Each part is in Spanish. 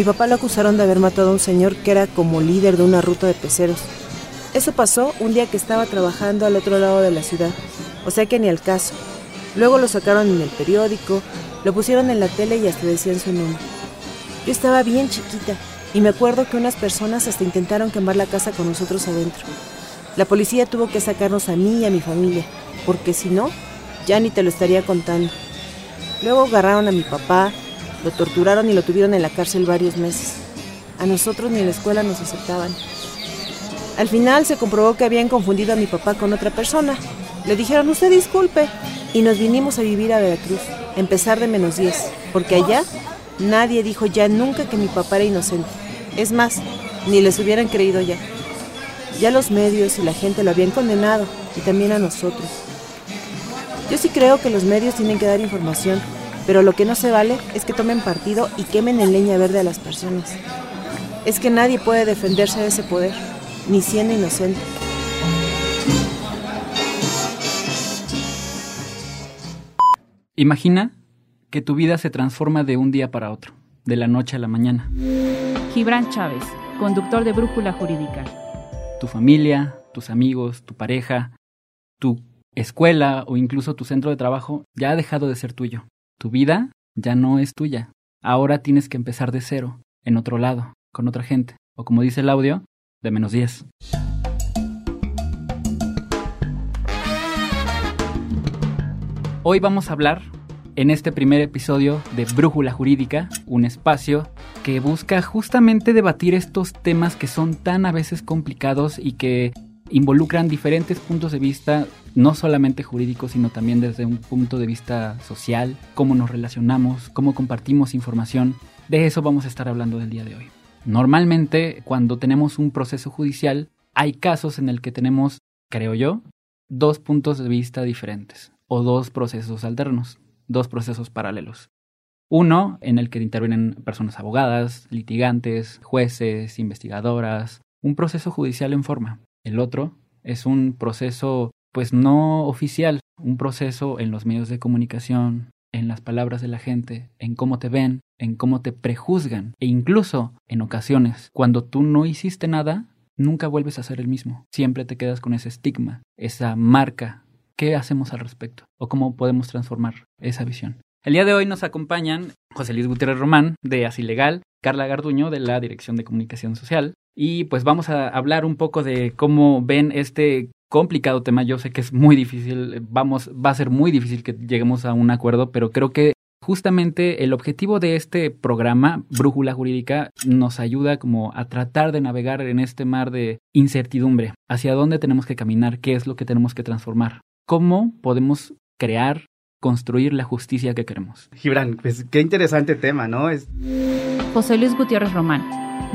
mi papá lo acusaron de haber matado a un señor que era como líder de una ruta de peceros. Eso pasó un día que estaba trabajando al otro lado de la ciudad, o sea que ni al caso. Luego lo sacaron en el periódico, lo pusieron en la tele y hasta decían su nombre. Yo estaba bien chiquita y me acuerdo que unas personas hasta intentaron quemar la casa con nosotros adentro. La policía tuvo que sacarnos a mí y a mi familia, porque si no, ya ni te lo estaría contando. Luego agarraron a mi papá, lo torturaron y lo tuvieron en la cárcel varios meses. A nosotros ni en la escuela nos aceptaban. Al final se comprobó que habían confundido a mi papá con otra persona. Le dijeron, usted disculpe. Y nos vinimos a vivir a Veracruz, empezar de menos 10, porque allá nadie dijo ya nunca que mi papá era inocente. Es más, ni les hubieran creído ya. Ya los medios y la gente lo habían condenado, y también a nosotros. Yo sí creo que los medios tienen que dar información, pero lo que no se vale es que tomen partido y quemen en leña verde a las personas. Es que nadie puede defenderse de ese poder, ni siendo inocente. Imagina que tu vida se transforma de un día para otro, de la noche a la mañana. Gibran Chávez, conductor de Brújula Jurídica. Tu familia, tus amigos, tu pareja, tu escuela o incluso tu centro de trabajo ya ha dejado de ser tuyo. Tu vida ya no es tuya. Ahora tienes que empezar de cero, en otro lado, con otra gente, o como dice el audio, de menos 10. Hoy vamos a hablar en este primer episodio de Brújula Jurídica, un espacio que busca justamente debatir estos temas que son tan a veces complicados y que involucran diferentes puntos de vista, no solamente jurídicos, sino también desde un punto de vista social, cómo nos relacionamos, cómo compartimos información. De eso vamos a estar hablando del día de hoy. Normalmente, cuando tenemos un proceso judicial, hay casos en el que tenemos, creo yo, dos puntos de vista diferentes o dos procesos alternos, dos procesos paralelos. Uno en el que intervienen personas abogadas, litigantes, jueces, investigadoras, un proceso judicial en forma. El otro es un proceso pues no oficial, un proceso en los medios de comunicación, en las palabras de la gente, en cómo te ven, en cómo te prejuzgan e incluso en ocasiones cuando tú no hiciste nada, nunca vuelves a ser el mismo. Siempre te quedas con ese estigma, esa marca. ¿Qué hacemos al respecto? ¿O cómo podemos transformar esa visión? El día de hoy nos acompañan José Luis Gutiérrez Román de Así Legal, Carla Garduño de la Dirección de Comunicación Social y pues vamos a hablar un poco de cómo ven este complicado tema. Yo sé que es muy difícil, vamos, va a ser muy difícil que lleguemos a un acuerdo, pero creo que justamente el objetivo de este programa, Brújula Jurídica, nos ayuda como a tratar de navegar en este mar de incertidumbre. ¿Hacia dónde tenemos que caminar? ¿Qué es lo que tenemos que transformar? ¿Cómo podemos crear construir la justicia que queremos. Gibran, pues qué interesante tema, ¿no? Es... José Luis Gutiérrez Román,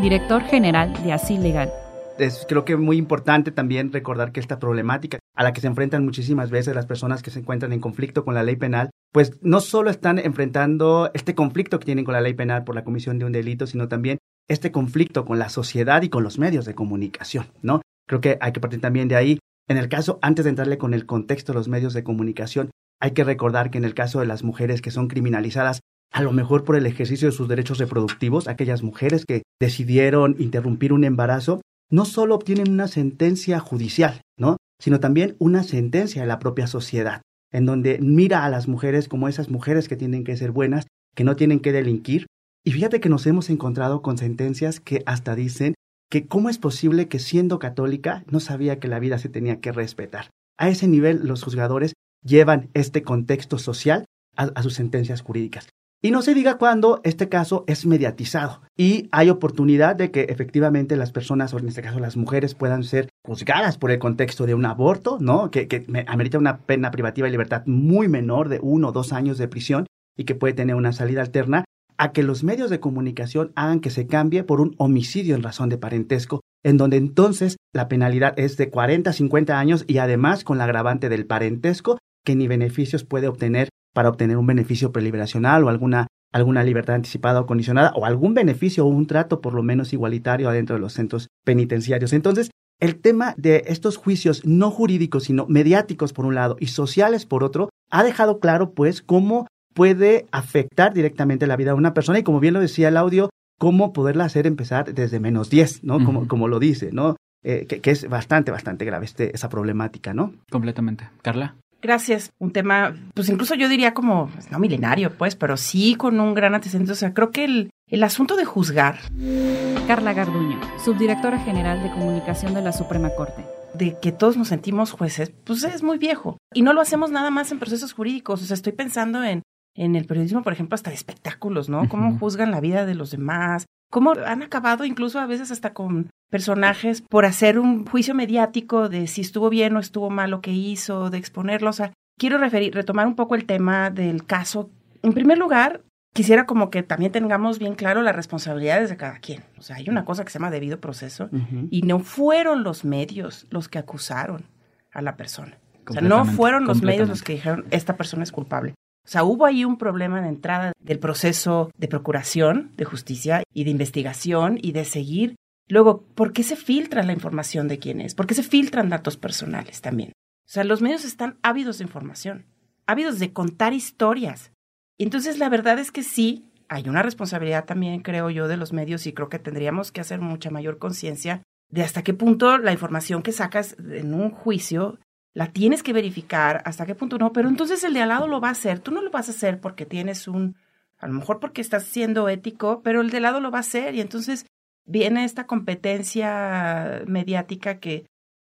director general de Así Legal es creo que muy importante también recordar que esta problemática a la que se enfrentan muchísimas veces las personas que se encuentran en conflicto con la ley penal, pues no solo están enfrentando este conflicto que tienen con la ley penal por la comisión de un delito, sino también este conflicto con la sociedad y con los medios de comunicación, ¿no? Creo que hay que partir también de ahí. En el caso, antes de entrarle con el contexto de los medios de comunicación, hay que recordar que en el caso de las mujeres que son criminalizadas, a lo mejor por el ejercicio de sus derechos reproductivos, aquellas mujeres que decidieron interrumpir un embarazo, no solo obtienen una sentencia judicial, ¿no? sino también una sentencia de la propia sociedad, en donde mira a las mujeres como esas mujeres que tienen que ser buenas, que no tienen que delinquir. Y fíjate que nos hemos encontrado con sentencias que hasta dicen que cómo es posible que siendo católica no sabía que la vida se tenía que respetar. A ese nivel los juzgadores llevan este contexto social a, a sus sentencias jurídicas. Y no se diga cuando este caso es mediatizado y hay oportunidad de que efectivamente las personas, o en este caso las mujeres, puedan ser juzgadas por el contexto de un aborto, ¿no? Que, que amerita una pena privativa de libertad muy menor de uno o dos años de prisión y que puede tener una salida alterna, a que los medios de comunicación hagan que se cambie por un homicidio en razón de parentesco, en donde entonces la penalidad es de 40 a 50 años y además con la agravante del parentesco, que ni beneficios puede obtener para obtener un beneficio preliberacional o alguna, alguna libertad anticipada o condicionada o algún beneficio o un trato por lo menos igualitario adentro de los centros penitenciarios. Entonces, el tema de estos juicios no jurídicos, sino mediáticos por un lado y sociales por otro, ha dejado claro pues cómo puede afectar directamente la vida de una persona y como bien lo decía el audio, cómo poderla hacer empezar desde menos 10, ¿no? como, como lo dice, ¿no? Eh, que, que es bastante, bastante grave este, esa problemática, ¿no? Completamente. Carla. Gracias. Un tema, pues incluso yo diría como, pues, no milenario, pues, pero sí con un gran antecedente. O sea, creo que el, el asunto de juzgar, Carla Garduño, subdirectora general de comunicación de la Suprema Corte. de que todos nos sentimos jueces, pues es muy viejo. Y no lo hacemos nada más en procesos jurídicos. O sea, estoy pensando en, en el periodismo, por ejemplo, hasta de espectáculos, ¿no? Cómo juzgan la vida de los demás. Cómo han acabado incluso a veces hasta con personajes por hacer un juicio mediático de si estuvo bien o estuvo mal lo que hizo, de exponerlo. O sea, quiero referir, retomar un poco el tema del caso. En primer lugar, quisiera como que también tengamos bien claro las responsabilidades de cada quien. O sea, hay una cosa que se llama debido proceso y no fueron los medios los que acusaron a la persona. O sea, no fueron los medios los que dijeron esta persona es culpable. O sea, hubo ahí un problema de entrada del proceso de procuración de justicia y de investigación y de seguir. Luego, ¿por qué se filtra la información de quién es? ¿Por qué se filtran datos personales también? O sea, los medios están ávidos de información, ávidos de contar historias. Y entonces la verdad es que sí, hay una responsabilidad también, creo yo, de los medios y creo que tendríamos que hacer mucha mayor conciencia de hasta qué punto la información que sacas en un juicio la tienes que verificar, hasta qué punto no, pero entonces el de al lado lo va a hacer, tú no lo vas a hacer porque tienes un, a lo mejor porque estás siendo ético, pero el de al lado lo va a hacer y entonces viene esta competencia mediática que,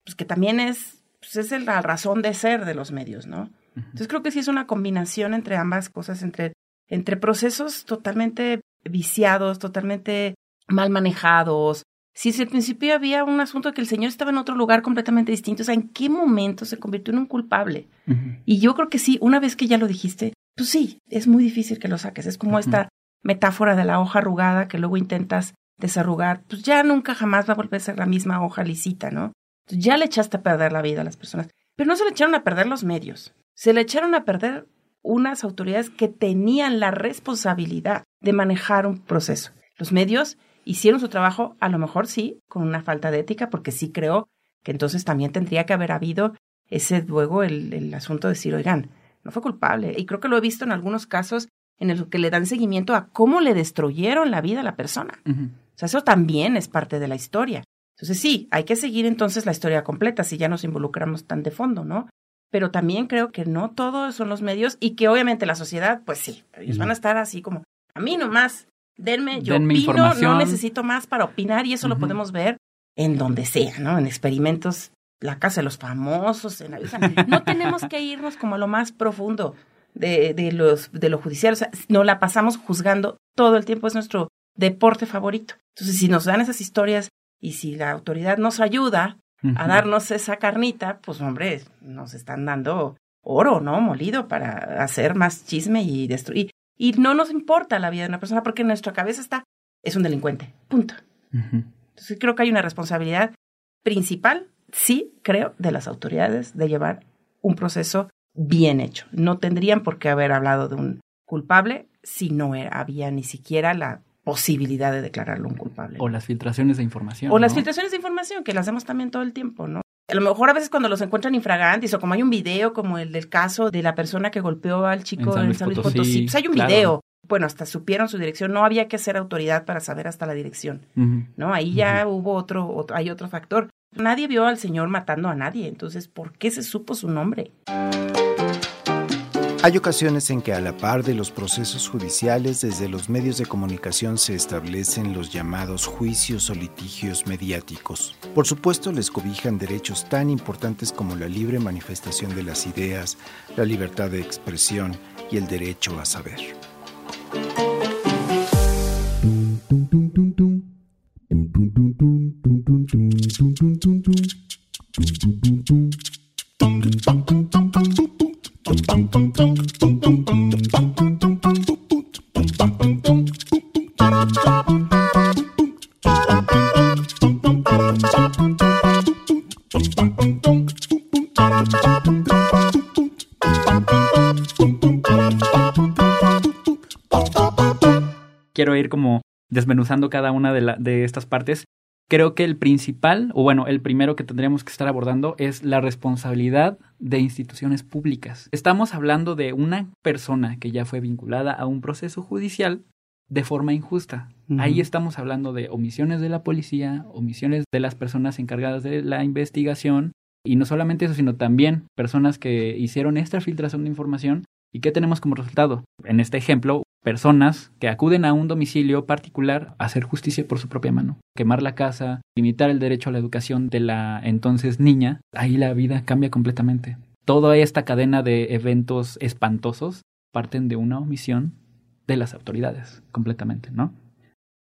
pues que también es, pues es la razón de ser de los medios, ¿no? Entonces creo que sí es una combinación entre ambas cosas, entre, entre procesos totalmente viciados, totalmente mal manejados. Si desde el principio había un asunto de que el señor estaba en otro lugar completamente distinto, o sea, ¿en qué momento se convirtió en un culpable? Y yo creo que sí, una vez que ya lo dijiste, pues sí, es muy difícil que lo saques. Es como esta metáfora de la hoja arrugada que luego intentas desarrugar, pues ya nunca jamás va a volver a ser la misma hoja lisita, ¿no? Entonces ya le echaste a perder la vida a las personas. Pero no se le echaron a perder los medios, se le echaron a perder unas autoridades que tenían la responsabilidad de manejar un proceso. Los medios hicieron su trabajo, a lo mejor sí, con una falta de ética, porque sí creo que entonces también tendría que haber habido ese luego el, el asunto de decir, oigan, no fue culpable. Y creo que lo he visto en algunos casos en el que le dan seguimiento a cómo le destruyeron la vida a la persona. O sea, eso también es parte de la historia. Entonces sí, hay que seguir entonces la historia completa si ya nos involucramos tan de fondo, ¿no? Pero también creo que no todos son los medios y que obviamente la sociedad, pues sí, ellos van a estar así como, a mí nomás, denme, yo Denme opino, información. no necesito más para opinar y eso lo podemos ver en donde sea, ¿no? En experimentos, la casa de los famosos, en, o sea, no tenemos que irnos como a lo más profundo de, de, los, de lo judicial, o sea, no la pasamos juzgando todo el tiempo, es nuestro deporte favorito. Entonces, si nos dan esas historias y si la autoridad nos ayuda a darnos esa carnita, pues hombre, nos están dando oro, ¿no? Molido para hacer más chisme y destruir. Y no nos importa la vida de una persona porque en nuestra cabeza está, es un delincuente, punto. Entonces creo que hay una responsabilidad principal, sí, creo, de las autoridades de llevar un proceso bien hecho. No tendrían por qué haber hablado de un culpable si no era- había ni siquiera la posibilidad de declararlo un culpable. O las filtraciones de información. O las filtraciones de información, que las hacemos también todo el tiempo, ¿no? A lo mejor a veces cuando los encuentran infragantes o como hay un video como el del caso de la persona que golpeó al chico En San en Luis San Luis Potosí, Potosí, pues hay un claro. video. Bueno, hasta supieron su dirección, no había que ser autoridad para saber hasta la dirección. ¿no? Ahí ya hubo otro, otro, hay otro factor. Nadie vio al señor matando a nadie, entonces, ¿por qué se supo su nombre? Hay ocasiones en que a la par de los procesos judiciales desde los medios de comunicación se establecen los llamados juicios o litigios mediáticos. Por supuesto les cobijan derechos tan importantes como la libre manifestación de las ideas, la libertad de expresión y el derecho a saber. Desmenuzando cada una de, la- de estas partes. Creo que el principal, o bueno, el primero que tendríamos que estar abordando es la responsabilidad de instituciones públicas. Estamos hablando de una persona que ya fue vinculada a un proceso judicial de forma injusta. Ahí estamos hablando de omisiones de la policía, omisiones de las personas encargadas de la investigación, y no solamente eso, sino también personas que hicieron esta filtración de información. ¿Y qué tenemos como resultado? En este ejemplo, personas que acuden a un domicilio particular a hacer justicia por su propia mano, quemar la casa, limitar el derecho a la educación de la entonces niña, ahí la vida cambia completamente. Toda esta cadena de eventos espantosos parten de una omisión de las autoridades, completamente, ¿no?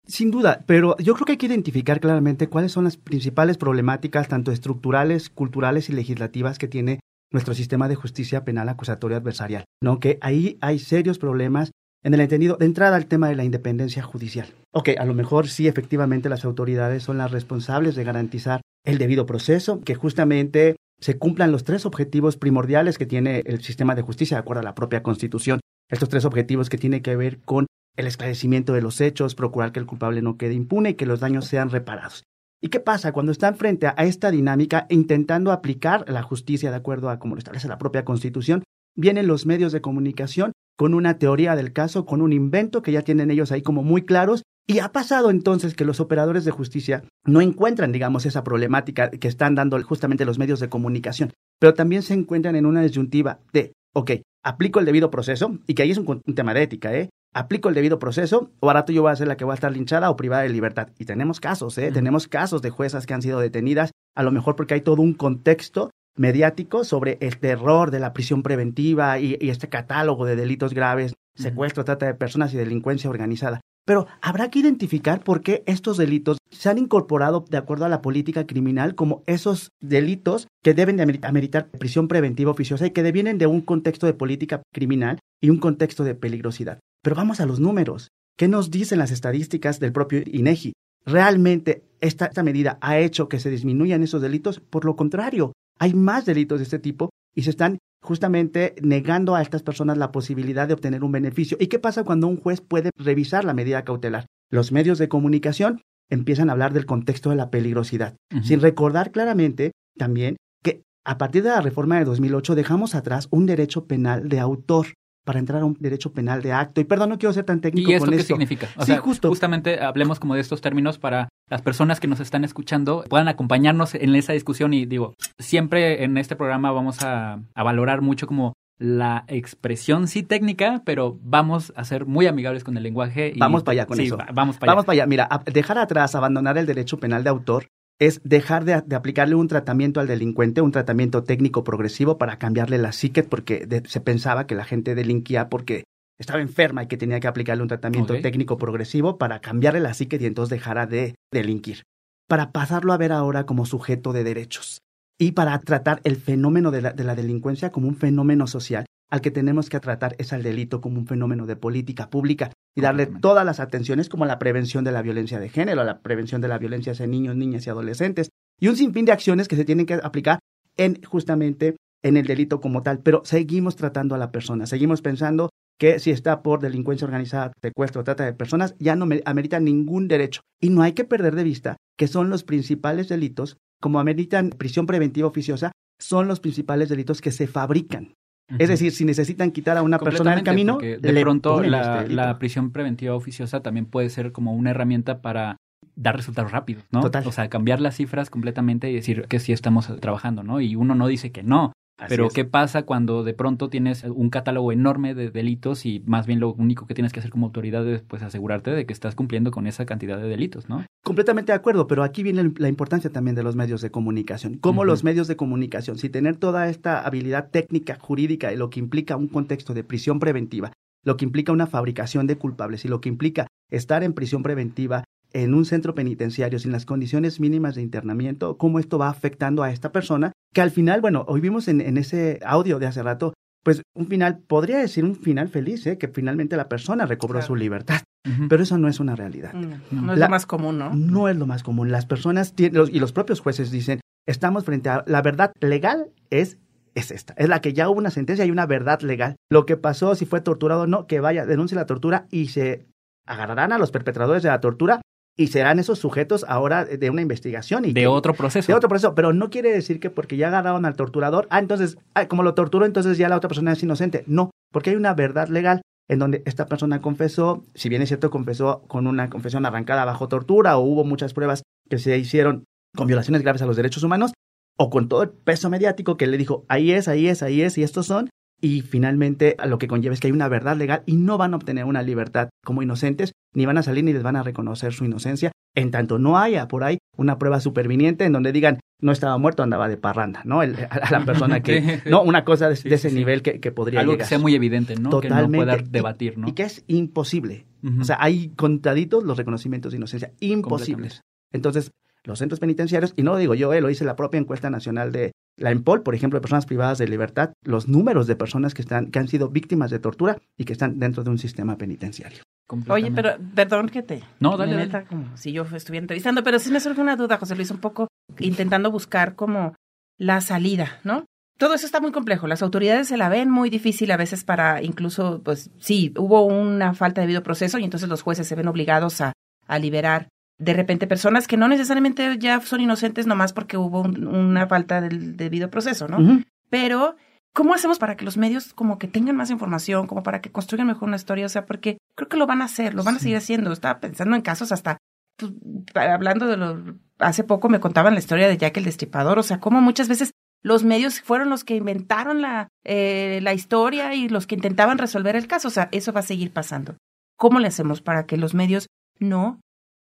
Sin duda, pero yo creo que hay que identificar claramente cuáles son las principales problemáticas, tanto estructurales, culturales y legislativas que tiene nuestro sistema de justicia penal acusatoria adversarial, ¿no? Que ahí hay serios problemas en el entendido de entrada al tema de la independencia judicial. Ok, a lo mejor sí, efectivamente, las autoridades son las responsables de garantizar el debido proceso, que justamente se cumplan los tres objetivos primordiales que tiene el sistema de justicia de acuerdo a la propia Constitución. Estos tres objetivos que tienen que ver con el esclarecimiento de los hechos, procurar que el culpable no quede impune y que los daños sean reparados. ¿Y qué pasa cuando están frente a esta dinámica intentando aplicar la justicia de acuerdo a como lo establece la propia Constitución? Vienen los medios de comunicación con una teoría del caso, con un invento que ya tienen ellos ahí como muy claros. Y ha pasado entonces que los operadores de justicia no encuentran, digamos, esa problemática que están dando justamente los medios de comunicación, pero también se encuentran en una disyuntiva de, ok, aplico el debido proceso, y que ahí es un, tema de ética, ¿eh? aplico el debido proceso o barato yo voy a ser la que va a estar linchada o privada de libertad. Y tenemos casos, ¿eh? Tenemos casos de juezas que han sido detenidas, a lo mejor porque hay todo un contexto mediático sobre el terror de la prisión preventiva y, este catálogo de delitos graves, secuestro, trata de personas y delincuencia organizada. Pero habrá que identificar por qué estos delitos se han incorporado de acuerdo a la política criminal como esos delitos que deben de ameritar prisión preventiva oficiosa y que devienen de un contexto de política criminal y un contexto de peligrosidad. Pero vamos a los números. ¿Qué nos dicen las estadísticas del propio INEGI? ¿Realmente esta, esta medida ha hecho que se disminuyan esos delitos? Por lo contrario, hay más delitos de este tipo y se están justamente negando a estas personas la posibilidad de obtener un beneficio. ¿Y qué pasa cuando un juez puede revisar la medida cautelar? Los medios de comunicación empiezan a hablar del contexto de la peligrosidad, sin recordar claramente también que a partir de la reforma de 2008 dejamos atrás un derecho penal de autor para entrar a un derecho penal de acto. Y perdón, no quiero ser tan técnico ¿Y esto qué significa? sí, justo. Justamente hablemos como de estos términos para las personas que nos están escuchando puedan acompañarnos en esa discusión y digo, siempre en este programa vamos a, valorar mucho como la expresión sí técnica, pero vamos a ser muy amigables con el lenguaje. Y, vamos para allá con eso. vamos para allá. Vamos para allá. Mira, dejar atrás, abandonar el derecho penal de autor es dejar de, aplicarle un tratamiento al delincuente, un tratamiento técnico progresivo para cambiarle la psique, porque se pensaba que la gente delinquía porque estaba enferma y que tenía que aplicarle un tratamiento técnico progresivo para cambiarle la psique y entonces dejara de delinquir. Para pasarlo a ver ahora como sujeto de derechos y para tratar el fenómeno de la, de la delincuencia como un fenómeno social al que tenemos que tratar es al delito como un fenómeno de política pública y darle todas las atenciones como la prevención de la violencia de género, la prevención de la violencia hacia niños, niñas y adolescentes y un sinfín de acciones que se tienen que aplicar en justamente en el delito como tal, pero seguimos tratando a la persona, seguimos pensando que si está por delincuencia organizada, secuestro, trata de personas, ya no amerita ningún derecho. Y no hay que perder de vista que son los principales delitos, como ameritan prisión preventiva oficiosa, son los principales delitos que se fabrican. Es decir, si necesitan quitar a una persona del camino, de pronto la, este la, prisión preventiva oficiosa también puede ser como una herramienta para dar resultados rápidos, ¿no? Total. O sea, cambiar las cifras completamente y decir que sí estamos trabajando, ¿no? Y uno no dice que no, pero ¿qué pasa cuando de pronto tienes un catálogo enorme de delitos y más bien lo único que tienes que hacer como autoridad es pues asegurarte de que estás cumpliendo con esa cantidad de delitos, ¿no? Completamente de acuerdo, pero aquí viene la importancia también de los medios de comunicación. ¿Cómo los medios de comunicación, si tener toda esta habilidad técnica, jurídica y lo que implica un contexto de prisión preventiva, lo que implica una fabricación de culpables y lo que implica estar en prisión preventiva en un centro penitenciario sin las condiciones mínimas de internamiento, cómo esto va afectando a esta persona, que al final, bueno, hoy vimos en, ese audio de hace rato, pues un final, podría decir un final feliz, ¿eh? que finalmente la persona recobró su libertad. Pero eso no es una realidad. No, es lo más común, ¿no? No es lo más común. Las personas tienen, y los propios jueces dicen, estamos frente a la verdad legal es es esta. Es la que ya hubo una sentencia y una verdad legal. Lo que pasó, si fue torturado o no, que vaya, denuncie la tortura y se agarrarán a los perpetradores de la tortura y serán esos sujetos ahora de una investigación. Y de otro proceso. De otro proceso, pero no quiere decir que porque ya agarraron al torturador, ah, entonces, como lo torturó, entonces ya la otra persona es inocente. No, porque hay una verdad legal. en donde esta persona confesó, si bien es cierto, confesó con una confesión arrancada bajo tortura o hubo muchas pruebas que se hicieron con violaciones graves a los derechos humanos, o con todo el peso mediático que le dijo, ahí es, ahí es, ahí es, y estos son, y finalmente lo que conlleva es que hay una verdad legal y no van a obtener una libertad como inocentes, ni van a salir ni les van a reconocer su inocencia, en tanto no haya por ahí una prueba superviniente en donde digan, no estaba muerto, andaba de parranda, ¿no? a, la persona que, no, una cosa de, ese nivel que, que, podría Algo llegar. que sea muy evidente, ¿no? Totalmente. Que no pueda debatir, ¿no? Y, que es imposible. O sea, hay contaditos los reconocimientos de inocencia, imposibles. Entonces, los centros penitenciarios, y no lo digo yo, eh, lo dice la propia encuesta nacional de la EMPOL, por ejemplo, de personas privadas de libertad, los números de personas que, están, que han sido víctimas de tortura y que están dentro de un sistema penitenciario. Oye, pero perdón que te no, dale, me meta como si yo estuviera entrevistando, pero sí me surge una duda, José Luis, un poco intentando buscar como la salida, ¿no? Todo eso está muy complejo. Las autoridades se la ven muy difícil a veces para incluso, pues sí, hubo una falta de debido proceso y entonces los jueces se ven obligados a, a liberar de repente personas que no necesariamente ya son inocentes nomás porque hubo una falta del debido proceso, ¿no? Pero, ¿cómo hacemos para que los medios como que tengan más información, como para que construyan mejor una historia? O sea, porque creo que lo van a hacer, lo van a seguir haciendo. Estaba pensando en casos hasta, pues, hablando de lo, hace poco me contaban la historia de Jack el Destripador, o sea, cómo muchas veces los medios fueron los que inventaron la, eh, la historia y los que intentaban resolver el caso. O sea, eso va a seguir pasando. ¿Cómo le hacemos para que los medios no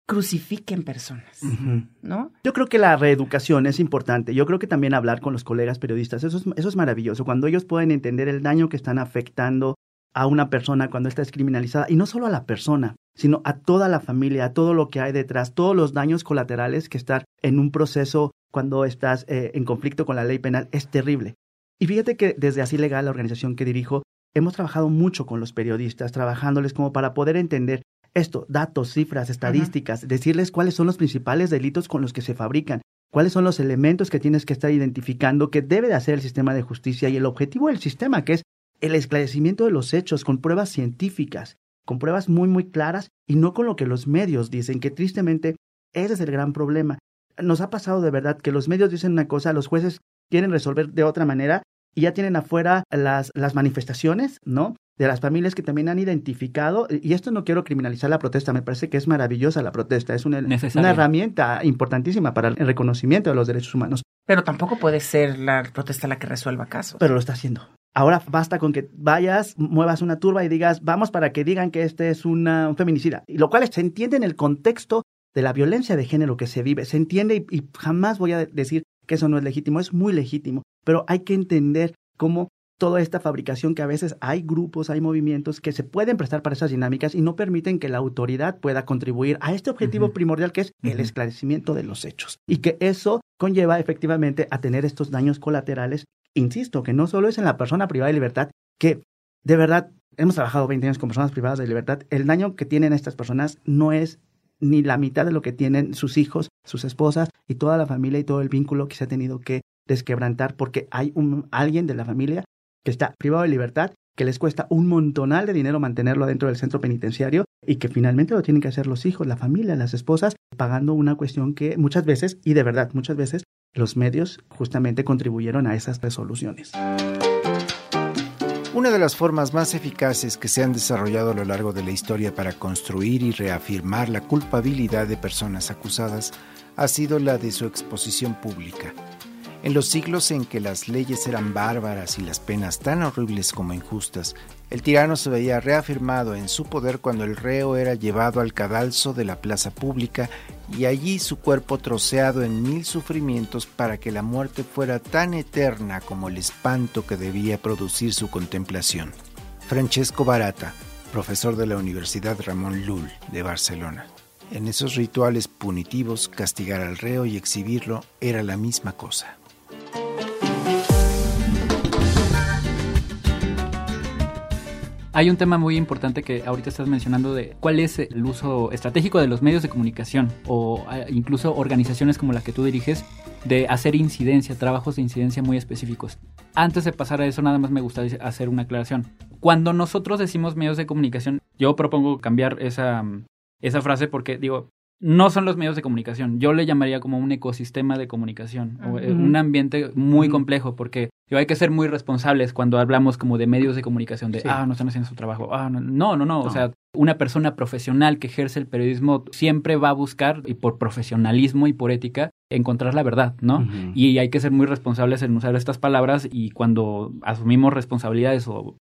crucifiquen personas, ¿no? Yo creo que la reeducación es importante. Yo creo que también hablar con los colegas periodistas, eso es, eso es maravilloso. Cuando ellos pueden entender el daño que están afectando a una persona cuando está criminalizada, y no solo a la persona, sino a toda la familia, a todo lo que hay detrás, todos los daños colaterales que estar en un proceso cuando estás eh, en conflicto con la ley penal es terrible. Y fíjate que desde Así Legal, la organización que dirijo, hemos trabajado mucho con los periodistas, trabajándoles como para poder entender esto, datos, cifras, estadísticas, decirles cuáles son los principales delitos con los que se fabrican, cuáles son los elementos que tienes que estar identificando que debe de hacer el sistema de justicia y el objetivo del sistema, que es el esclarecimiento de los hechos con pruebas científicas, con pruebas muy, muy claras y no con lo que los medios dicen, que tristemente ese es el gran problema. Nos ha pasado de verdad que los medios dicen una cosa, los jueces quieren resolver de otra manera y ya tienen afuera las, las manifestaciones, ¿no? De las familias que también han identificado, y esto no quiero criminalizar la protesta, me parece que es maravillosa la protesta, es una, una, herramienta importantísima para el reconocimiento de los derechos humanos. Pero tampoco puede ser la protesta la que resuelva casos. Pero lo está haciendo. Ahora basta con que vayas, muevas una turba y digas, vamos para que digan que este es una, un feminicida, y lo cual se entiende en el contexto de la violencia de género que se vive, se entiende y, y jamás voy a decir que eso no es legítimo, es muy legítimo, pero hay que entender cómo toda esta fabricación que a veces hay grupos, hay movimientos que se pueden prestar para esas dinámicas y no permiten que la autoridad pueda contribuir a este objetivo primordial que es el esclarecimiento de los hechos. Y que eso conlleva efectivamente a tener estos daños colaterales, insisto, que no solo es en la persona privada de libertad, que de verdad hemos trabajado 20 años con personas privadas de libertad, el daño que tienen estas personas no es ni la mitad de lo que tienen sus hijos, sus esposas y toda la familia y todo el vínculo que se ha tenido que desquebrantar porque hay un, alguien de la familia que está privado de libertad, que les cuesta un montonal de dinero mantenerlo dentro del centro penitenciario y que finalmente lo tienen que hacer los hijos, la familia, las esposas, pagando una cuestión que muchas veces, y de verdad muchas veces, los medios justamente contribuyeron a esas resoluciones. Una de las formas más eficaces que se han desarrollado a lo largo de la historia para construir y reafirmar la culpabilidad de personas acusadas ha sido la de su exposición pública. En los siglos en que las leyes eran bárbaras y las penas tan horribles como injustas, el tirano se veía reafirmado en su poder cuando el reo era llevado al cadalso de la plaza pública y allí su cuerpo troceado en mil sufrimientos para que la muerte fuera tan eterna como el espanto que debía producir su contemplación. Francesco Barata, profesor de la Universidad Ramón Lull de Barcelona. En esos rituales punitivos, castigar al reo y exhibirlo era la misma cosa. Hay un tema muy importante que ahorita estás mencionando de cuál es el uso estratégico de los medios de comunicación o eh, incluso organizaciones como la que tú diriges de hacer incidencia, trabajos de incidencia muy específicos. Antes de pasar a eso, nada más me gustaría hacer una aclaración. Cuando nosotros decimos medios de comunicación, yo propongo cambiar esa, esa frase porque digo, no son los medios de comunicación. Yo le llamaría como un ecosistema de comunicación, o eh, un ambiente muy complejo, porque Digo, hay que ser muy responsables cuando hablamos como de medios de comunicación, de, ah, no están haciendo su trabajo. Ah, no, no, no, no. O sea, una persona profesional que ejerce el periodismo siempre va a buscar, y por profesionalismo y por ética, encontrar la verdad, ¿no? Y hay que ser muy responsables en usar estas palabras y cuando asumimos responsabilidades o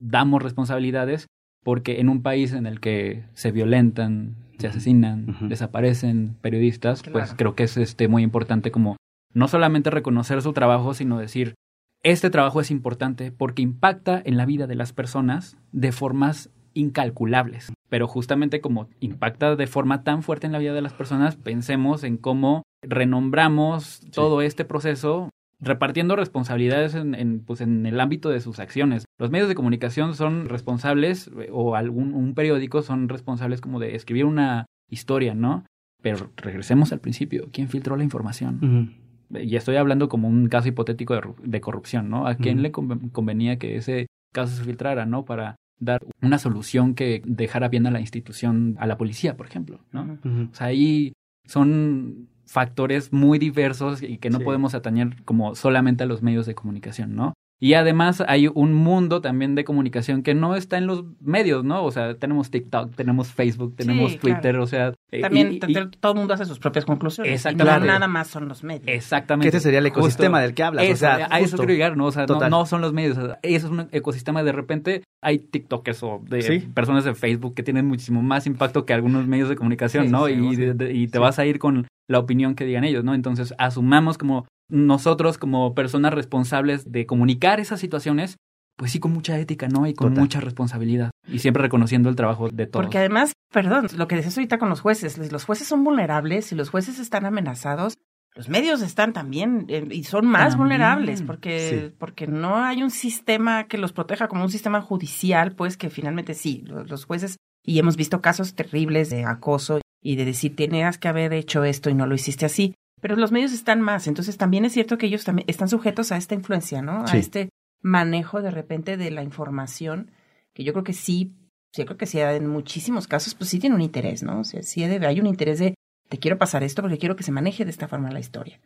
damos responsabilidades, porque en un país en el que se violentan, se asesinan, desaparecen periodistas, pues creo que es este muy importante como no solamente reconocer su trabajo, sino decir, este trabajo es importante porque impacta en la vida de las personas de formas incalculables. Pero justamente como impacta de forma tan fuerte en la vida de las personas, pensemos en cómo renombramos todo este proceso repartiendo responsabilidades en, pues en el ámbito de sus acciones. Los medios de comunicación son responsables, o algún un periódico son responsables como de escribir una historia, ¿no? Pero regresemos al principio. ¿Quién filtró la información? y estoy hablando como un caso hipotético de, corrupción, ¿no? ¿A quién le convenía que ese caso se filtrara, ¿no? Para dar una solución que dejara bien a la institución, a la policía, por ejemplo, ¿no? O sea, ahí son factores muy diversos y que no podemos atañer como solamente a los medios de comunicación, ¿no? Y además hay un mundo también de comunicación que no está en los medios, ¿no? O sea, tenemos TikTok, tenemos Facebook, tenemos Twitter, o sea... Eh, también todo el mundo hace sus propias conclusiones. Exactamente. nada más son los medios. Exactamente. ese sería el ecosistema del que hablas. o sea, a eso quiero llegar, ¿no? O sea, no, son los medios. eso es un ecosistema. De repente hay TikTokers o de personas de Facebook que tienen muchísimo más impacto que algunos medios de comunicación, ¿no? y, y te vas a ir con la opinión que digan ellos, ¿no? Entonces, asumamos como nosotros como personas responsables de comunicar esas situaciones, pues sí con mucha ética, ¿no? Y con mucha responsabilidad. Y siempre reconociendo el trabajo de todos. Porque además, perdón, lo que decías ahorita con los jueces, los jueces son vulnerables y los jueces están amenazados. Los medios están también eh, y son más vulnerables porque, porque no hay un sistema que los proteja como un sistema judicial, pues que finalmente sí, los jueces, y hemos visto casos terribles de acoso y de decir, tenías que haber hecho esto y no lo hiciste así. Pero los medios están más, entonces también es cierto que ellos también están sujetos a esta influencia, ¿no? A este manejo de repente de la información, que yo creo que sí, yo creo que sí, en muchísimos casos, pues sí tiene un interés, ¿no? O sea, sí hay un interés de, te quiero pasar esto porque quiero que se maneje de esta forma la historia.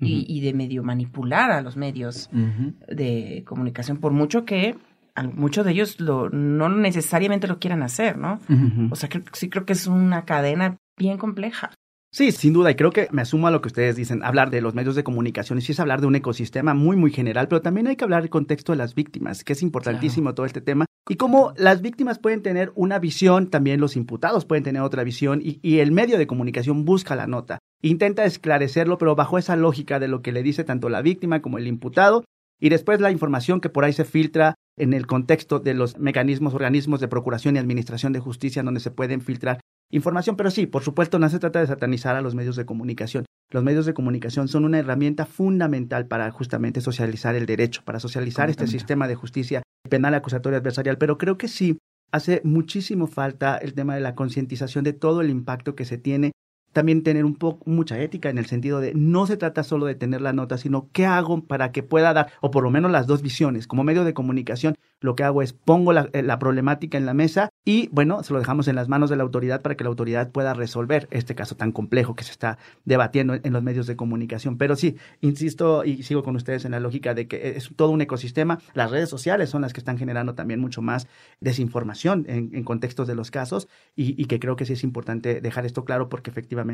Y, y, de medio manipular a los medios de comunicación, por mucho que muchos de ellos lo, no necesariamente lo quieran hacer, ¿no? O sea, sí creo que es una cadena bien compleja. Sí, sin duda, y creo que me asumo a lo que ustedes dicen, hablar de los medios de comunicación, y sí es hablar de un ecosistema muy, muy general, pero también hay que hablar del contexto de las víctimas, que es importantísimo todo este tema, y cómo las víctimas pueden tener una visión, también los imputados pueden tener otra visión, y, y el medio de comunicación busca la nota, intenta esclarecerlo, pero bajo esa lógica de lo que le dice tanto la víctima como el imputado, y después la información que por ahí se filtra en el contexto de los mecanismos, organismos de procuración y administración de justicia, donde se pueden filtrar información, pero sí, por supuesto, no se trata de satanizar a los medios de comunicación. Los medios de comunicación son una herramienta fundamental para justamente socializar el derecho, para socializar este sistema de justicia penal, acusatoria, adversarial, pero creo que sí hace muchísimo falta el tema de la concientización de todo el impacto que se tiene también tener un poco mucha ética en el sentido de no se trata solo de tener la nota, sino qué hago para que pueda dar, o por lo menos las dos visiones. Como medio de comunicación, lo que hago es pongo la, eh, la, problemática en la mesa y, bueno, se lo dejamos en las manos de la autoridad para que la autoridad pueda resolver este caso tan complejo que se está debatiendo en, los medios de comunicación. Pero sí, insisto y sigo con ustedes en la lógica de que es todo un ecosistema. Las redes sociales son las que están generando también mucho más desinformación en, en contextos de los casos y que creo que sí es importante dejar esto claro porque efectivamente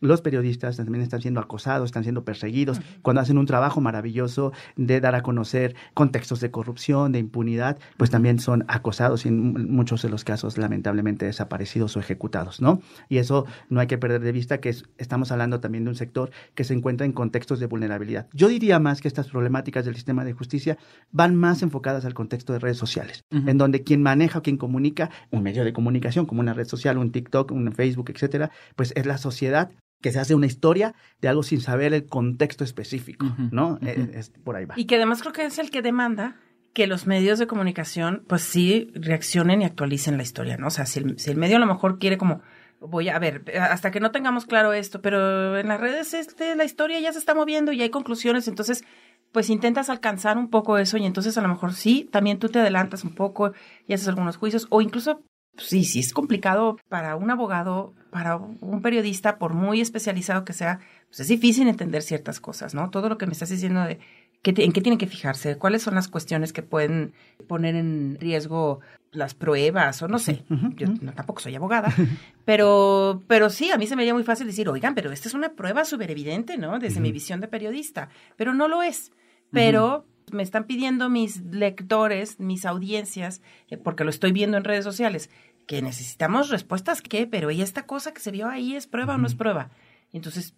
los periodistas también están siendo acosados, están siendo perseguidos, cuando hacen un trabajo maravilloso de dar a conocer contextos de corrupción, de impunidad, pues también son acosados y en muchos de los casos lamentablemente desaparecidos o ejecutados, ¿no? Y eso no hay que perder de vista que estamos hablando también de un sector que se encuentra en contextos de vulnerabilidad. Yo diría más que estas problemáticas del sistema de justicia van más enfocadas al contexto de redes sociales, en donde quien maneja o quien comunica un medio de comunicación como una red social, un TikTok, un Facebook, etcétera, pues es la sociedad que se hace una historia de algo sin saber el contexto específico, ¿no? Eh, es, por ahí va. Y que además creo que es el que demanda que los medios de comunicación, pues sí, reaccionen y actualicen la historia, ¿no? O sea, si el, medio a lo mejor quiere como, voy a, ver, hasta que no tengamos claro esto, pero en las redes este, la historia ya se está moviendo y hay conclusiones, entonces pues intentas alcanzar un poco eso y entonces a lo mejor sí, también tú te adelantas un poco y haces algunos juicios o incluso sí, sí es complicado para un abogado, para un periodista, por muy especializado que sea, pues es difícil entender ciertas cosas, ¿no? Todo lo que me estás diciendo de ¿En qué tienen que fijarse? ¿Cuáles son las cuestiones que pueden poner en riesgo las pruebas o no sé? Yo tampoco soy abogada, pero, pero sí, a mí se me haría muy fácil decir, oigan, pero esta es una prueba súper evidente, ¿no? Desde mi visión de periodista, pero no lo es. Pero me están pidiendo mis lectores, mis audiencias, eh, porque lo estoy viendo en redes sociales, que necesitamos respuestas, ¿qué? Pero ¿y esta cosa que se vio ahí es prueba o no es prueba? Entonces,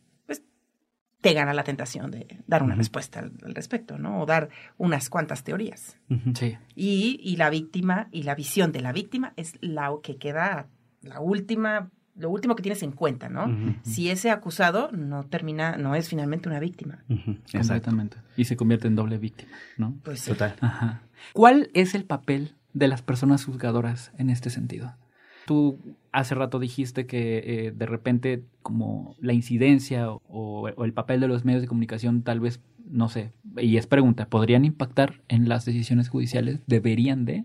te gana la tentación de dar una respuesta al, respecto, ¿no? O dar unas cuantas teorías. Sí. Y, y, la víctima y la visión de la víctima es la que queda, la última, lo último que tienes en cuenta, ¿no? Si ese acusado no termina, no es finalmente una víctima. Exactamente. Y se convierte en doble víctima, ¿no? Pues sí. Total. Ajá. ¿Cuál es el papel de las personas juzgadoras en este sentido? Tú hace rato dijiste que eh, de repente como la incidencia o, el papel de los medios de comunicación tal vez, no sé, y es pregunta, ¿podrían impactar en las decisiones judiciales? ¿Deberían de?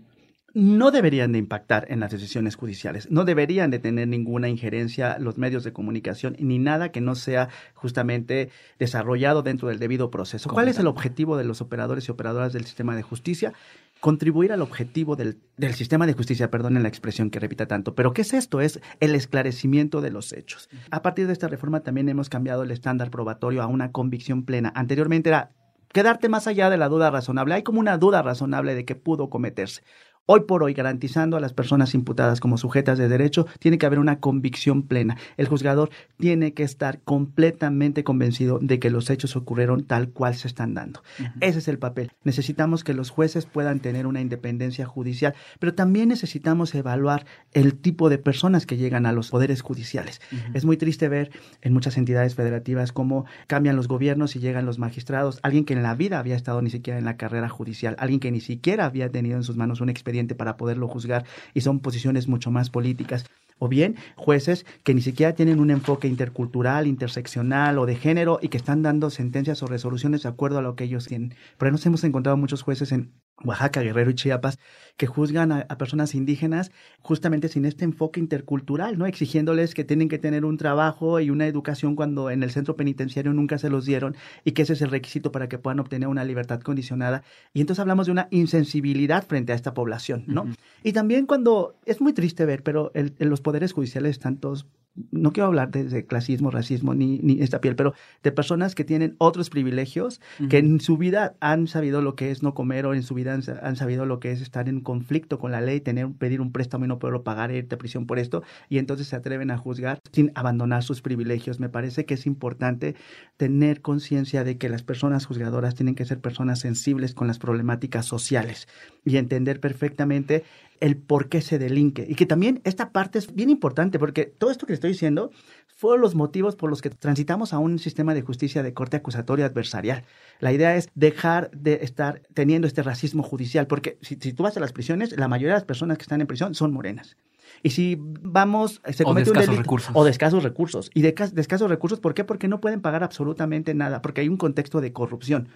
No deberían de impactar en las decisiones judiciales, no deberían de tener ninguna injerencia los medios de comunicación ni nada que no sea justamente desarrollado dentro del debido proceso. ¿Cuál es el objetivo de los operadores y operadoras del sistema de justicia? contribuir al objetivo del, del, sistema de justicia, perdonen la expresión que repita tanto, pero ¿qué es esto? Es el esclarecimiento de los hechos. A partir de esta reforma también hemos cambiado el estándar probatorio a una convicción plena. Anteriormente era quedarte más allá de la duda razonable. Hay como una duda razonable de que pudo cometerse. Hoy por hoy, garantizando a las personas imputadas como sujetas de derecho, tiene que haber una convicción plena. El juzgador tiene que estar completamente convencido de que los hechos ocurrieron tal cual se están dando. Ese es el papel. Necesitamos que los jueces puedan tener una independencia judicial, pero también necesitamos evaluar el tipo de personas que llegan a los poderes judiciales. Es muy triste ver en muchas entidades federativas cómo cambian los gobiernos y llegan los magistrados, alguien que en la vida había estado ni siquiera en la carrera judicial, alguien que ni siquiera había tenido en sus manos una para poderlo juzgar y son posiciones mucho más políticas o bien jueces que ni siquiera tienen un enfoque intercultural, interseccional o de género y que están dando sentencias o resoluciones de acuerdo a lo que ellos tienen. Pero nos hemos encontrado muchos jueces en Oaxaca, Guerrero y Chiapas que juzgan a, personas indígenas justamente sin este enfoque intercultural, ¿no? Exigiéndoles que tienen que tener un trabajo y una educación cuando en el centro penitenciario nunca se los dieron y que ese es el requisito para que puedan obtener una libertad condicionada. Y entonces hablamos de una insensibilidad frente a esta población, ¿no? Y también cuando es muy triste ver, pero los poderes judiciales están todos no quiero hablar de, clasismo, racismo, ni, ni, esta piel, pero de personas que tienen otros privilegios, que en su vida han sabido lo que es no comer o en su vida han, sabido lo que es estar en conflicto con la ley, tener, pedir un préstamo y no poderlo pagar, irte a prisión por esto, y entonces se atreven a juzgar sin abandonar sus privilegios. Me parece que es importante tener conciencia de que las personas juzgadoras tienen que ser personas sensibles con las problemáticas sociales y entender perfectamente el por qué se delinque. Y que también esta parte es bien importante, porque todo esto que estoy diciendo fueron los motivos por los que transitamos a un sistema de justicia de corte acusatorio adversarial. La idea es dejar de estar teniendo este racismo judicial, porque si, tú vas a las prisiones, la mayoría de las personas que están en prisión son morenas. Y si vamos, se comete o de escasos recursos. o de escasos recursos. Y de, de, escasos recursos, ¿por qué? Porque no pueden pagar absolutamente nada, porque hay un contexto de corrupción.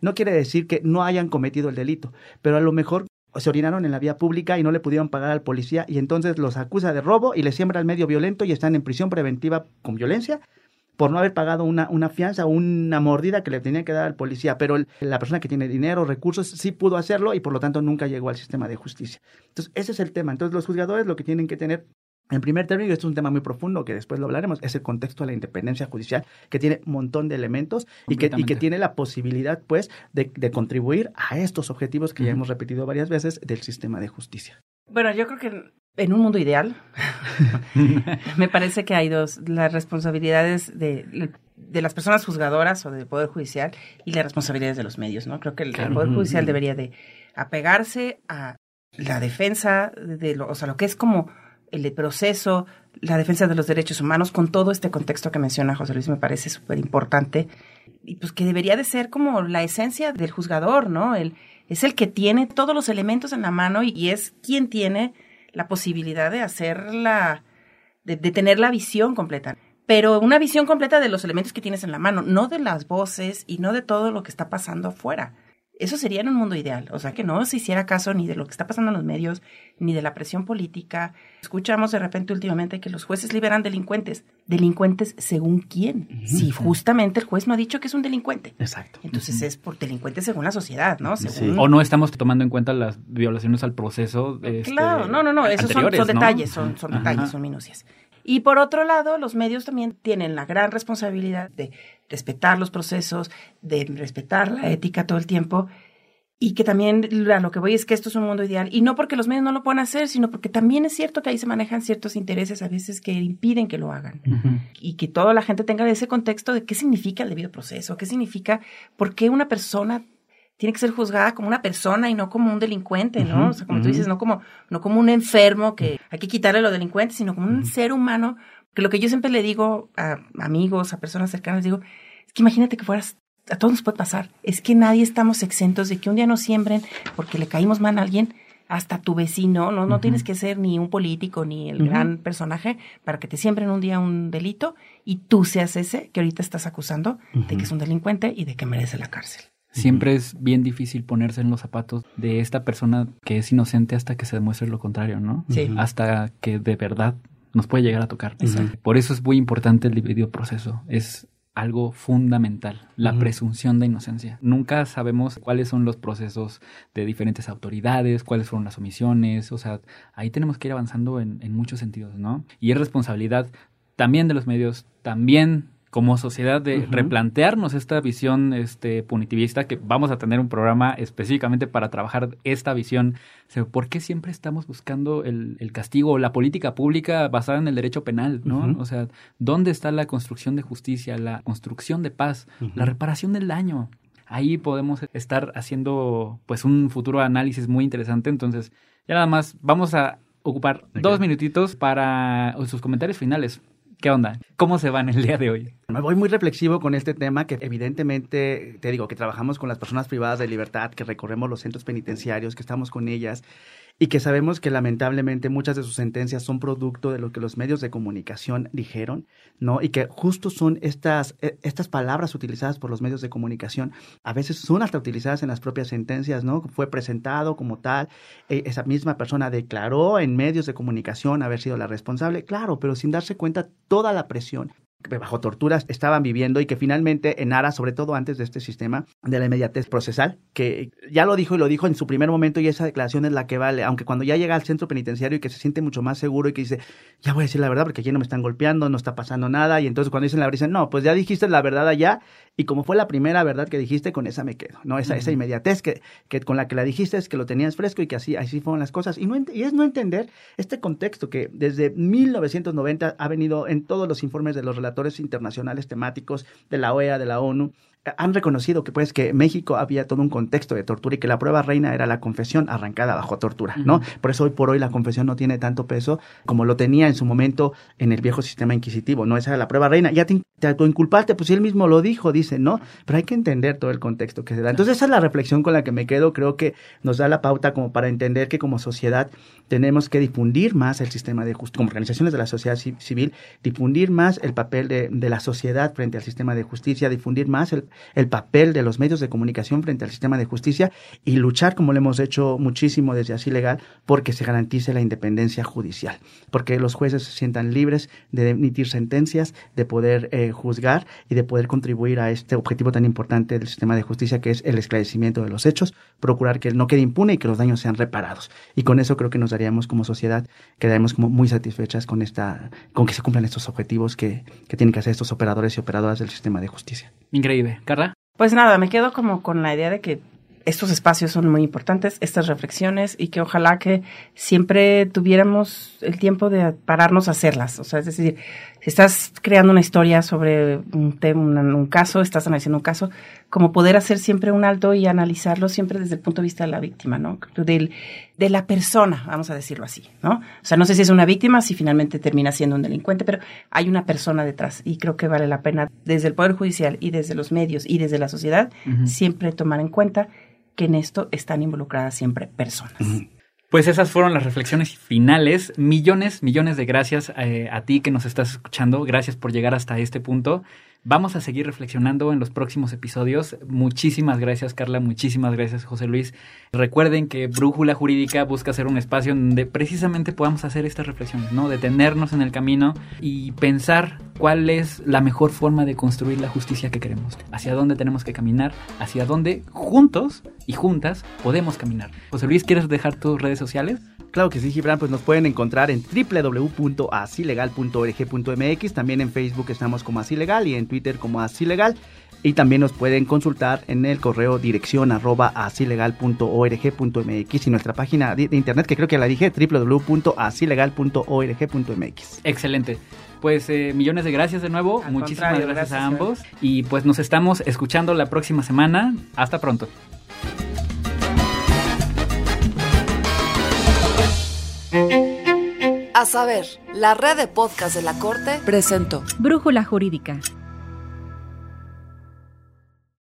No quiere decir que no hayan cometido el delito, pero a lo mejor se orinaron en la vía pública y no le pudieron pagar al policía y entonces los acusa de robo y les siembra el medio violento y están en prisión preventiva con violencia por no haber pagado una, una fianza una mordida que le tenía que dar al policía, pero la persona que tiene dinero, recursos, sí pudo hacerlo y por lo tanto nunca llegó al sistema de justicia. Entonces, ese es el tema. Entonces, los juzgadores lo que tienen que tener en primer término, y esto es un tema muy profundo que después lo hablaremos, es el contexto de la independencia judicial, que tiene un montón de elementos y que, y que tiene la posibilidad, pues, de, contribuir a estos objetivos que ya hemos repetido varias veces del sistema de justicia. Bueno, yo creo que en un mundo ideal, me parece que hay dos, las responsabilidades de, de, las personas juzgadoras o del Poder Judicial y las responsabilidades de los medios, ¿no? Creo que el, Poder Judicial debería de apegarse a la defensa de lo, o sea, lo que es como el proceso, la defensa de los derechos humanos, con todo este contexto que menciona José Luis, me parece súper importante. Y pues que debería de ser como la esencia del juzgador, ¿no? El, es el que tiene todos los elementos en la mano y, es quien tiene la posibilidad de hacer la, de, de tener la visión completa pero una visión completa de los elementos que tienes en la mano, no de las voces y no de todo lo que está pasando afuera Eso sería en un mundo ideal, o sea, que no se hiciera caso ni de lo que está pasando en los medios, ni de la presión política. Escuchamos de repente últimamente que los jueces liberan delincuentes. ¿Delincuentes según quién? Si justamente el juez no ha dicho que es un delincuente. Exacto. Entonces es por delincuente según la sociedad, ¿no? Sí. O no estamos tomando en cuenta las violaciones al proceso. este, Claro, no, no, no, esos son, anteriores, son ¿no? detalles, son, son detalles, son minucias. Y por otro lado, los medios también tienen la gran responsabilidad de respetar los procesos, de respetar la ética todo el tiempo. Y que también a lo que voy es que esto es un mundo ideal. Y no porque los medios no lo puedan hacer, sino porque también es cierto que ahí se manejan ciertos intereses a veces que impiden que lo hagan. Y que toda la gente tenga ese contexto de qué significa el debido proceso, qué significa, por qué una persona tiene que ser juzgada como una persona y no como un delincuente, ¿no? O sea, como tú dices, no como, no como un enfermo que hay que quitarle lo delincuente, sino como un ser humano. Que lo que yo siempre le digo a amigos, a personas cercanas, digo, es que imagínate que fueras, a todos nos puede pasar, es que nadie estamos exentos de que un día nos siembren porque le caímos mal a alguien, hasta tu vecino, no, no tienes que ser ni un político ni el gran personaje para que te siembren un día un delito y tú seas ese que ahorita estás acusando de que es un delincuente y de que merece la cárcel. Siempre es bien difícil ponerse en los zapatos de esta persona que es inocente hasta que se demuestre lo contrario, ¿no? Sí. Hasta que de verdad nos puede llegar a tocar. Exacto. Por eso es muy importante el debido proceso. Es algo fundamental, la presunción de inocencia. Nunca sabemos cuáles son los procesos de diferentes autoridades, cuáles fueron las omisiones, o sea, ahí tenemos que ir avanzando en, en muchos sentidos, ¿no? Y es responsabilidad también de los medios, también como sociedad de replantearnos esta visión este, punitivista, que vamos a tener un programa específicamente para trabajar esta visión. O sea, ¿Por qué siempre estamos buscando el, el castigo o la política pública basada en el derecho penal? ¿no? O sea, ¿dónde está la construcción de justicia, la construcción de paz, la reparación del daño? Ahí podemos estar haciendo pues un futuro análisis muy interesante. Entonces, ya nada más vamos a ocupar dos minutitos para sus comentarios finales. ¿Qué onda? ¿Cómo se van el día de hoy? Me voy muy reflexivo con este tema que evidentemente, te digo, que trabajamos con las personas privadas de libertad, que recorremos los centros penitenciarios, que estamos con ellas y que sabemos que lamentablemente muchas de sus sentencias son producto de lo que los medios de comunicación dijeron, ¿no? Y que justo son estas, eh, estas palabras utilizadas por los medios de comunicación, a veces son hasta utilizadas en las propias sentencias, ¿no? Fue presentado como tal, eh, esa misma persona declaró en medios de comunicación haber sido la responsable, claro, pero sin darse cuenta toda la presión bajo torturas estaban viviendo y que finalmente en aras, sobre todo antes de este sistema de la inmediatez procesal, que ya lo dijo y lo dijo en su primer momento y esa declaración es la que vale, aunque cuando ya llega al centro penitenciario y que se siente mucho más seguro y que dice, ya voy a decir la verdad porque aquí no me están golpeando, no está pasando nada y entonces cuando dicen la verdad dicen, no, pues ya dijiste la verdad allá y como fue la primera verdad que dijiste, con esa me quedo, ¿no? Esa, esa inmediatez que, que con la que la dijiste es que lo tenías fresco y que así, así fueron las cosas y, no, y es no entender este contexto que desde 1990 ha venido en todos los informes de los relatores internacionales temáticos de la OEA, de la ONU, han reconocido que pues que México había todo un contexto de tortura y que la prueba reina era la confesión arrancada bajo tortura, ¿no? Por eso hoy por hoy la confesión no tiene tanto peso como lo tenía en su momento en el viejo sistema inquisitivo, ¿no? Esa era la prueba reina. Ya te, te autoinculpaste, pues él mismo lo dijo, dice, ¿no? Pero hay que entender todo el contexto que se da. Entonces esa es la reflexión con la que me quedo, creo que nos da la pauta como para entender que como sociedad tenemos que difundir más el sistema de justicia, como organizaciones de la sociedad ci- civil, difundir más el papel de, de la sociedad frente al sistema de justicia, difundir más el, el papel de los medios de comunicación frente al sistema de justicia y luchar, como lo hemos hecho muchísimo desde así legal, porque se garantice la independencia judicial, porque los jueces se sientan libres de emitir sentencias, de poder eh, juzgar y de poder contribuir a este objetivo tan importante del sistema de justicia que es el esclarecimiento de los hechos, procurar que no quede impune y que los daños sean reparados. Y con eso creo que nos daríamos como sociedad, quedaríamos como muy satisfechas con esta, con que se cumplan estos objetivos que, que tienen que hacer estos operadores y operadoras del sistema de justicia. Increíble. Carla. Pues nada, me quedo como con la idea de que estos espacios son muy importantes, estas reflexiones, y que ojalá que siempre tuviéramos el tiempo de pararnos a hacerlas. O sea, es decir, si estás creando una historia sobre un tema, un, caso, estás analizando un caso, como poder hacer siempre un alto y analizarlo siempre desde el punto de vista de la víctima, ¿no? Del, de la persona, vamos a decirlo así, ¿no? O sea, no sé si es una víctima, si finalmente termina siendo un delincuente, pero hay una persona detrás y creo que vale la pena desde el Poder Judicial y desde los medios y desde la sociedad siempre tomar en cuenta que en esto están involucradas siempre personas. Pues esas fueron las reflexiones finales. Millones, millones de gracias eh, a ti que nos estás escuchando. Gracias por llegar hasta este punto. Vamos a seguir reflexionando en los próximos episodios. Muchísimas gracias, Carla. Muchísimas gracias, José Luis. Recuerden que Brújula Jurídica busca ser un espacio donde precisamente podamos hacer estas reflexiones, ¿no? Detenernos en el camino y pensar cuál es la mejor forma de construir la justicia que queremos, hacia dónde tenemos que caminar, hacia dónde juntos y juntas podemos caminar. José Luis, ¿quieres dejar tus redes sociales? Claro que sí, Gibran, pues nos pueden encontrar en www.asilegal.org.mx, también en Facebook estamos como Asilegal y en Twitter como Asilegal. Y también nos pueden consultar en el correo dirección arroba asilegal.org.mx y nuestra página de, internet, que creo que la dije, www.asilegal.org.mx. Excelente. Pues eh, millones de gracias de nuevo. Al Muchísimas gracias, a ambos. Y pues nos estamos escuchando la próxima semana. Hasta pronto. A saber, la red de podcast de la Corte presentó Brújula Jurídica,